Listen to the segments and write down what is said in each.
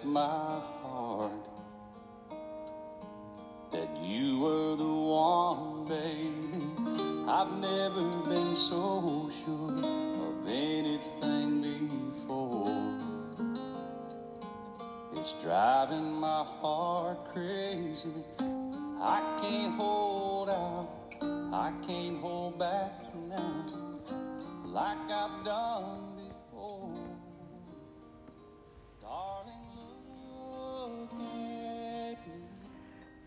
bet my heart that you were the one, baby. I've never been so sure of anything before. It's driving my heart crazy. I can't hold out, I can't hold back now like I've done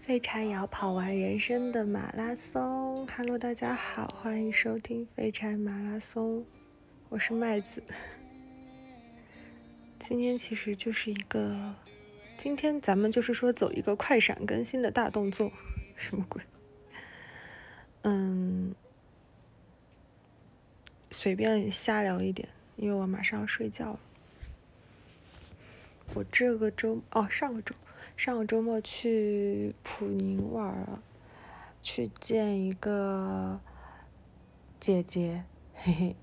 废柴也要跑完人生的马拉松。Hello，大家好，欢迎收听废柴马拉松，我是麦子。今天其实就是一个，今天咱们就是说走一个快闪更新的大动作，什么鬼？嗯，随便瞎聊一点，因为我马上要睡觉了。我这个周哦，上个周上个周末去普宁玩了，去见一个姐姐，嘿嘿。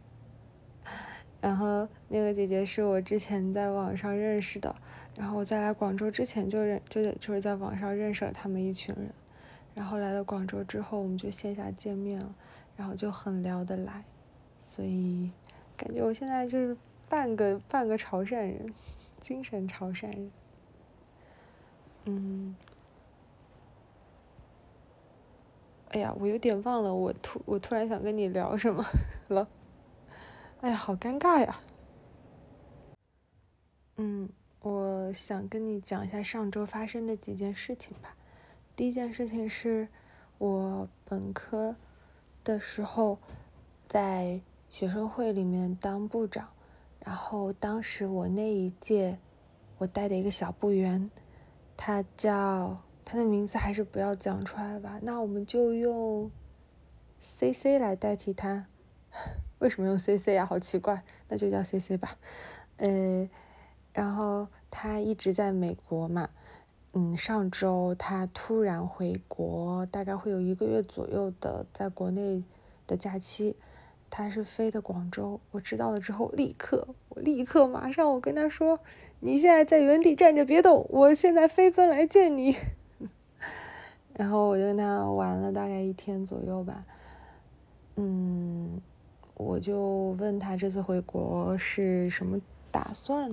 然后那个姐姐是我之前在网上认识的，然后我在来广州之前就认就就是在网上认识了他们一群人，然后来了广州之后我们就线下见面了，然后就很聊得来，所以感觉我现在就是半个半个潮汕人，精神潮汕人。嗯，哎呀，我有点忘了我突我突然想跟你聊什么了，哎呀，好尴尬呀。嗯，我想跟你讲一下上周发生的几件事情吧。第一件事情是我本科的时候在学生会里面当部长，然后当时我那一届我带的一个小部员。他叫他的名字还是不要讲出来了吧？那我们就用 C C 来代替他。为什么用 C C 呀？好奇怪，那就叫 C C 吧。呃，然后他一直在美国嘛，嗯，上周他突然回国，大概会有一个月左右的在国内的假期。他是飞的广州，我知道了之后，立刻，我立刻马上，我跟他说：“你现在在原地站着别动，我现在飞奔来见你。”然后我就跟他玩了大概一天左右吧，嗯，我就问他这次回国是什么打算，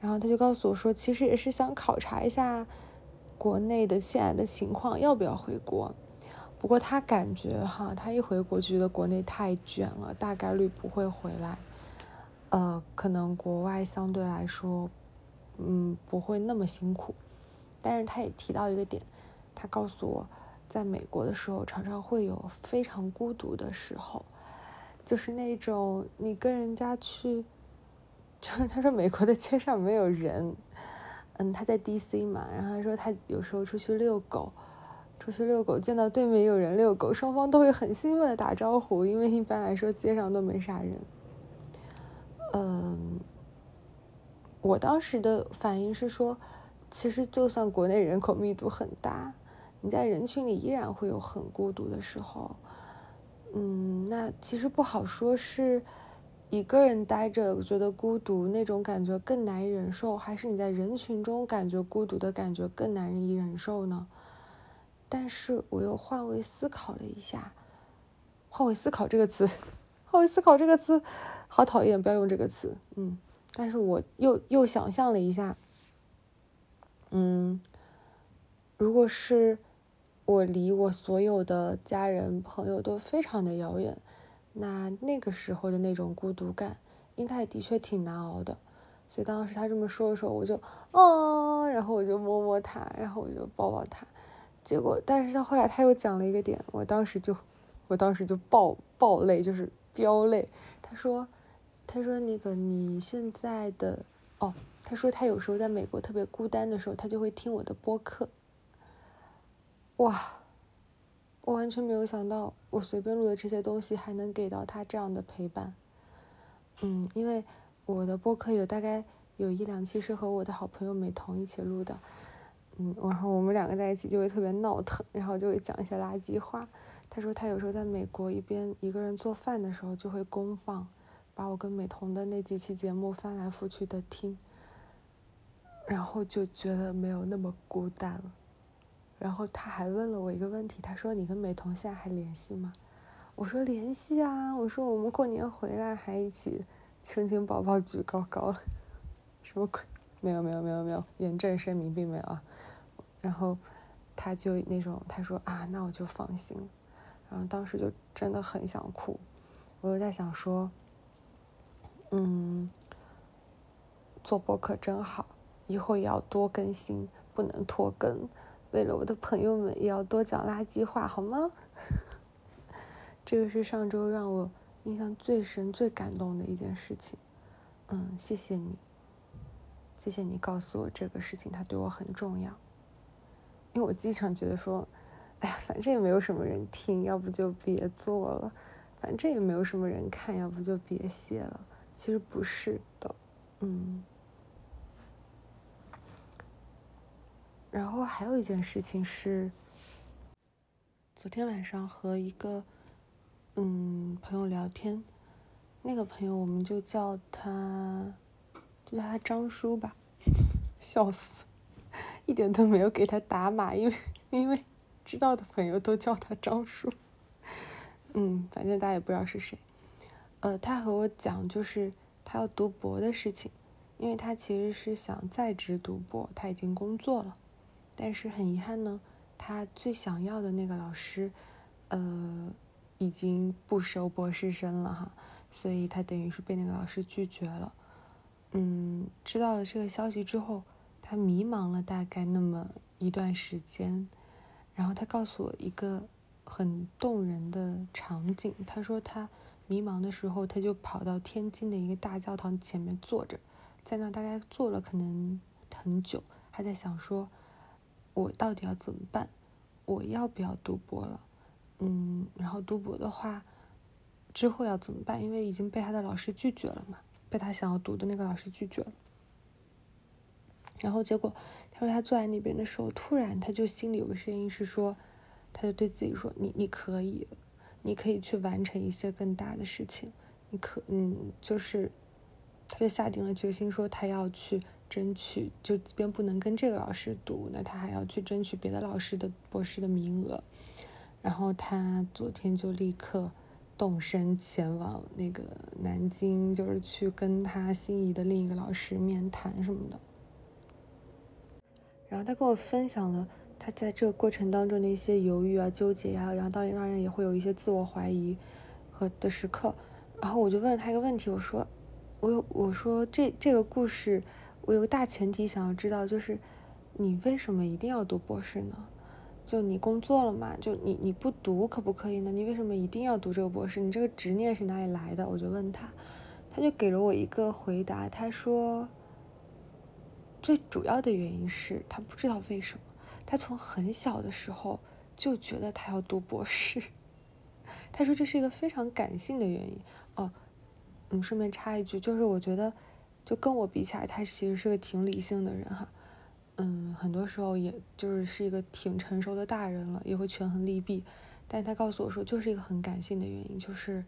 然后他就告诉我说，其实也是想考察一下国内的现在的情况，要不要回国。不过他感觉哈，他一回国就觉得国内太卷了，大概率不会回来。呃，可能国外相对来说，嗯，不会那么辛苦。但是他也提到一个点，他告诉我，在美国的时候常常会有非常孤独的时候，就是那种你跟人家去，就是他说美国的街上没有人，嗯，他在 DC 嘛，然后他说他有时候出去遛狗。出去遛狗，见到对面有人遛狗，双方都会很兴奋的打招呼，因为一般来说街上都没啥人。嗯，我当时的反应是说，其实就算国内人口密度很大，你在人群里依然会有很孤独的时候。嗯，那其实不好说，是一个人待着觉得孤独那种感觉更难以忍受，还是你在人群中感觉孤独的感觉更难以忍受呢？但是我又换位思考了一下，换位思考这个词，换位思考这个词，好讨厌，不要用这个词。嗯，但是我又又想象了一下，嗯，如果是我离我所有的家人朋友都非常的遥远，那那个时候的那种孤独感，应该也的确挺难熬的。所以当时他这么说的时候，我就，哦，然后我就摸摸他，然后我就抱抱他。结果，但是他后来他又讲了一个点，我当时就，我当时就爆爆泪，就是飙泪。他说，他说那个你现在的，哦，他说他有时候在美国特别孤单的时候，他就会听我的播客。哇，我完全没有想到，我随便录的这些东西还能给到他这样的陪伴。嗯，因为我的播客有大概有一两期是和我的好朋友美瞳一起录的。嗯，然后我们两个在一起就会特别闹腾，然后就会讲一些垃圾话。他说他有时候在美国一边一个人做饭的时候就会公放，把我跟美瞳的那几期节目翻来覆去的听，然后就觉得没有那么孤单了。然后他还问了我一个问题，他说：“你跟美瞳现在还联系吗？”我说：“联系啊。”我说：“我们过年回来还一起亲亲抱抱举高高了，什么鬼？没有没有没有没有，严正声明并没有啊。”然后他就那种他说：“啊，那我就放心了。”然后当时就真的很想哭，我又在想说：“嗯，做播客真好，以后也要多更新，不能拖更。”为了我的朋友们，也要多讲垃圾话，好吗？这个是上周让我印象最深、最感动的一件事情。嗯，谢谢你，谢谢你告诉我这个事情，它对我很重要。因为我经常觉得说，哎呀，反正也没有什么人听，要不就别做了；反正也没有什么人看，要不就别写了。其实不是的，嗯。然后还有一件事情是，昨天晚上和一个嗯朋友聊天，那个朋友我们就叫他，就叫他张叔吧，笑死，一点都没有给他打码，因为因为知道的朋友都叫他张叔，嗯，反正大家也不知道是谁，呃，他和我讲就是他要读博的事情，因为他其实是想在职读博，他已经工作了。但是很遗憾呢，他最想要的那个老师，呃，已经不收博士生了哈，所以他等于是被那个老师拒绝了。嗯，知道了这个消息之后，他迷茫了大概那么一段时间，然后他告诉我一个很动人的场景，他说他迷茫的时候，他就跑到天津的一个大教堂前面坐着，在那大概坐了可能很久，他在想说。我到底要怎么办？我要不要读博了？嗯，然后读博的话，之后要怎么办？因为已经被他的老师拒绝了嘛，被他想要读的那个老师拒绝了。然后结果，他说他坐在那边的时候，突然他就心里有个声音是说，他就对自己说：“你你可以，你可以去完成一些更大的事情。你可嗯，就是，他就下定了决心说他要去。”争取就即便不能跟这个老师读，那他还要去争取别的老师的博士的名额。然后他昨天就立刻动身前往那个南京，就是去跟他心仪的另一个老师面谈什么的。然后他跟我分享了他在这个过程当中的一些犹豫啊、纠结呀，然后当然让人也会有一些自我怀疑和的时刻。然后我就问了他一个问题，我说：“我有我说这这个故事。”我有个大前提想要知道，就是你为什么一定要读博士呢？就你工作了嘛，就你你不读可不可以呢？你为什么一定要读这个博士？你这个执念是哪里来的？我就问他，他就给了我一个回答，他说最主要的原因是他不知道为什么，他从很小的时候就觉得他要读博士。他说这是一个非常感性的原因哦。嗯，顺便插一句，就是我觉得。就跟我比起来，他其实是个挺理性的人哈，嗯，很多时候也就是是一个挺成熟的大人了，也会权衡利弊。但他告诉我说，就是一个很感性的原因，就是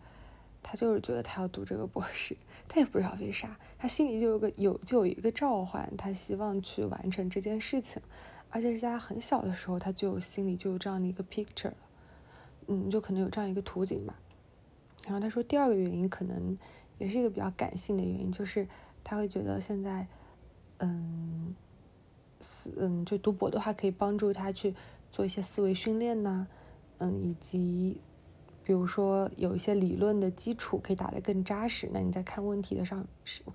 他就是觉得他要读这个博士，他也不知道为啥，他心里就有个有就有一个召唤，他希望去完成这件事情，而且是在他很小的时候，他就心里就有这样的一个 picture，嗯，就可能有这样一个图景吧。然后他说，第二个原因可能也是一个比较感性的原因，就是。他会觉得现在，嗯，思嗯，就读博的话可以帮助他去做一些思维训练呐，嗯，以及比如说有一些理论的基础可以打得更扎实，那你在看问题的上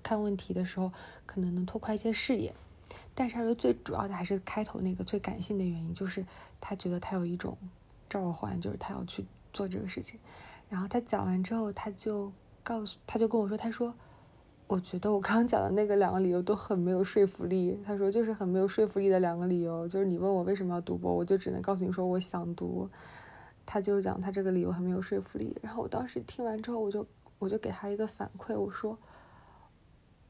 看问题的时候，可能能拓宽一些视野。但是他说最主要的还是开头那个最感性的原因，就是他觉得他有一种召唤，就是他要去做这个事情。然后他讲完之后，他就告诉他就跟我说，他说。我觉得我刚刚讲的那个两个理由都很没有说服力。他说就是很没有说服力的两个理由，就是你问我为什么要读博，我就只能告诉你说我想读。他就是讲他这个理由很没有说服力。然后我当时听完之后，我就我就给他一个反馈，我说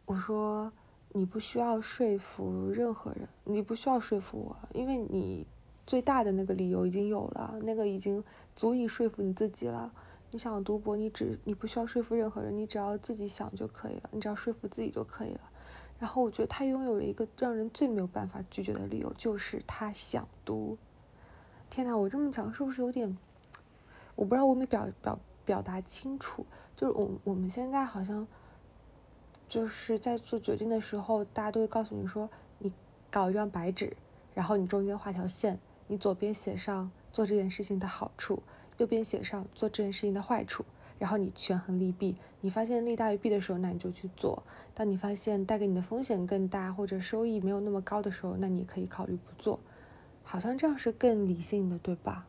我说你不需要说服任何人，你不需要说服我，因为你最大的那个理由已经有了，那个已经足以说服你自己了。你想读博，你只你不需要说服任何人，你只要自己想就可以了，你只要说服自己就可以了。然后我觉得他拥有了一个让人最没有办法拒绝的理由，就是他想读。天呐，我这么讲是不是有点？我不知道我没表表表达清楚。就是我我们现在好像就是在做决定的时候，大家都会告诉你说，你搞一张白纸，然后你中间画条线，你左边写上做这件事情的好处。右边写上做这件事情的坏处，然后你权衡利弊，你发现利大于弊的时候，那你就去做；当你发现带给你的风险更大或者收益没有那么高的时候，那你可以考虑不做。好像这样是更理性的，对吧？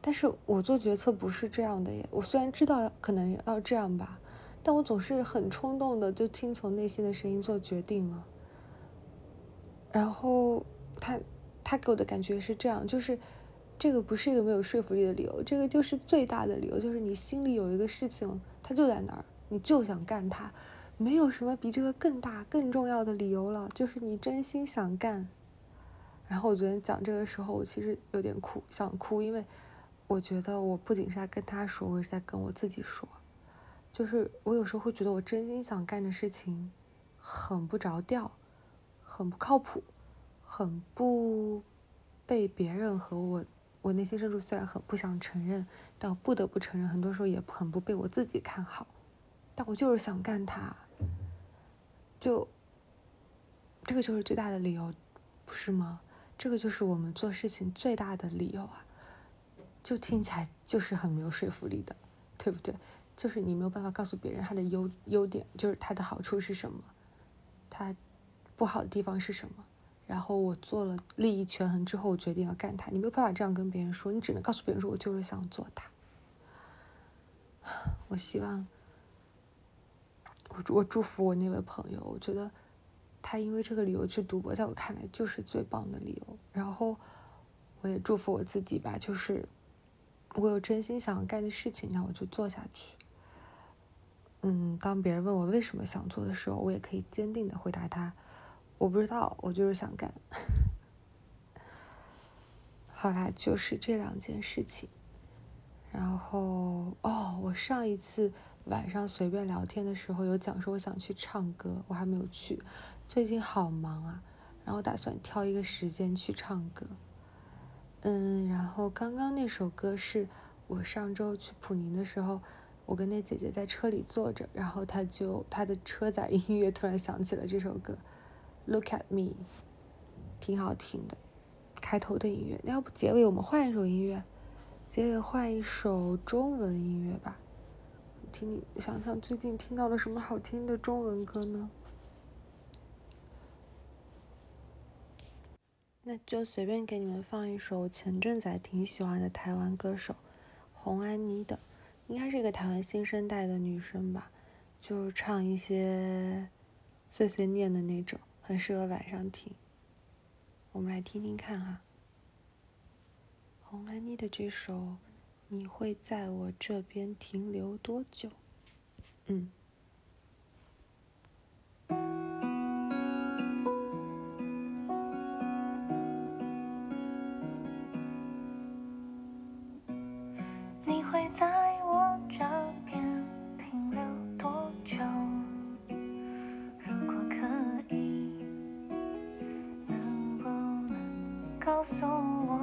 但是我做决策不是这样的耶。我虽然知道可能要这样吧，但我总是很冲动的就听从内心的声音做决定了。然后他他给我的感觉是这样，就是。这个不是一个没有说服力的理由，这个就是最大的理由，就是你心里有一个事情，它就在那儿，你就想干它，没有什么比这个更大、更重要的理由了，就是你真心想干。然后我昨天讲这个时候，我其实有点哭，想哭，因为我觉得我不仅是在跟他说，我也是在跟我自己说，就是我有时候会觉得我真心想干的事情很不着调，很不靠谱，很不被别人和我。我内心深处虽然很不想承认，但我不得不承认，很多时候也很不被我自己看好。但我就是想干它，就这个就是最大的理由，不是吗？这个就是我们做事情最大的理由啊！就听起来就是很没有说服力的，对不对？就是你没有办法告诉别人他的优优点，就是他的好处是什么，他不好的地方是什么。然后我做了利益权衡之后，我决定要干他。你没有办法这样跟别人说，你只能告诉别人说，我就是想做他。我希望，我我祝福我那位朋友，我觉得他因为这个理由去赌博，在我看来就是最棒的理由。然后我也祝福我自己吧，就是我有真心想干的事情，那我就做下去。嗯，当别人问我为什么想做的时候，我也可以坚定的回答他。我不知道，我就是想干。好啦，就是这两件事情。然后哦，我上一次晚上随便聊天的时候有讲说我想去唱歌，我还没有去。最近好忙啊，然后打算挑一个时间去唱歌。嗯，然后刚刚那首歌是我上周去普宁的时候，我跟那姐姐在车里坐着，然后她就她的车载音乐突然响起了这首歌。Look at me，挺好听的，开头的音乐。那要不结尾我们换一首音乐，结尾换一首中文音乐吧。听你想想最近听到了什么好听的中文歌呢？那就随便给你们放一首我前阵子还挺喜欢的台湾歌手洪安妮的，应该是一个台湾新生代的女生吧，就是唱一些碎碎念的那种。很适合晚上听，我们来听听看哈。红安妮的这首《你会在我这边停留多久》，嗯。告诉我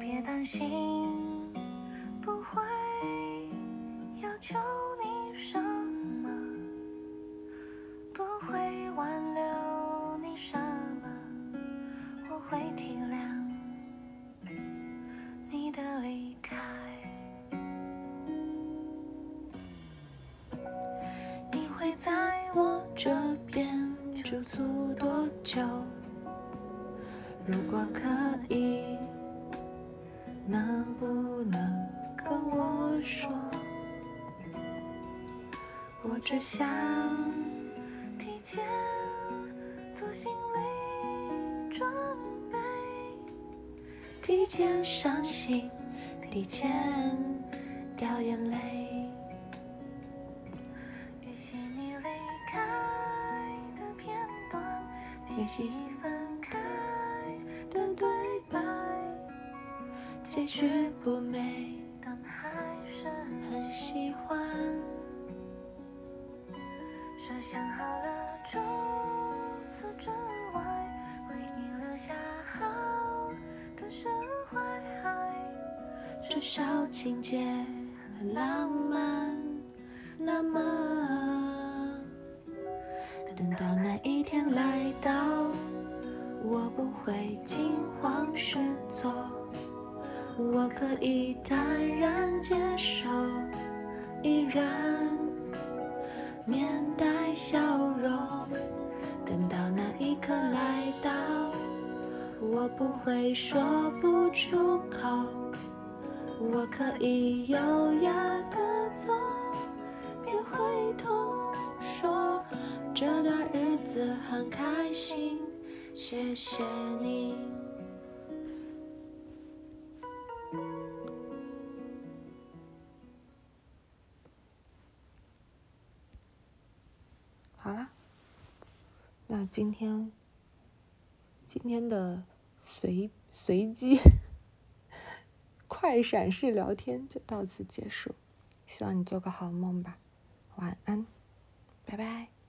别担心不会要求你什么。不会挽留你什么。我会体谅你的离开你会在我这边驻足多久？如果可以能不能跟我说我只想提前做心理准备提前伤心提前掉眼泪预习你离开的片段提醒结局不美，但还是很喜欢。设想好了，除此之外，为你留下好的身怀，至少情节很浪漫。那么，等到那一天来到，我不会惊慌失措。我可以坦然接受，依然面带笑容。等到那一刻来到，我不会说不出口。我可以优雅的走，别回头说这段日子很开心，谢谢你。今天今天的随随机。快闪式聊天就到此结束，希望你做个好梦吧，晚安，拜拜。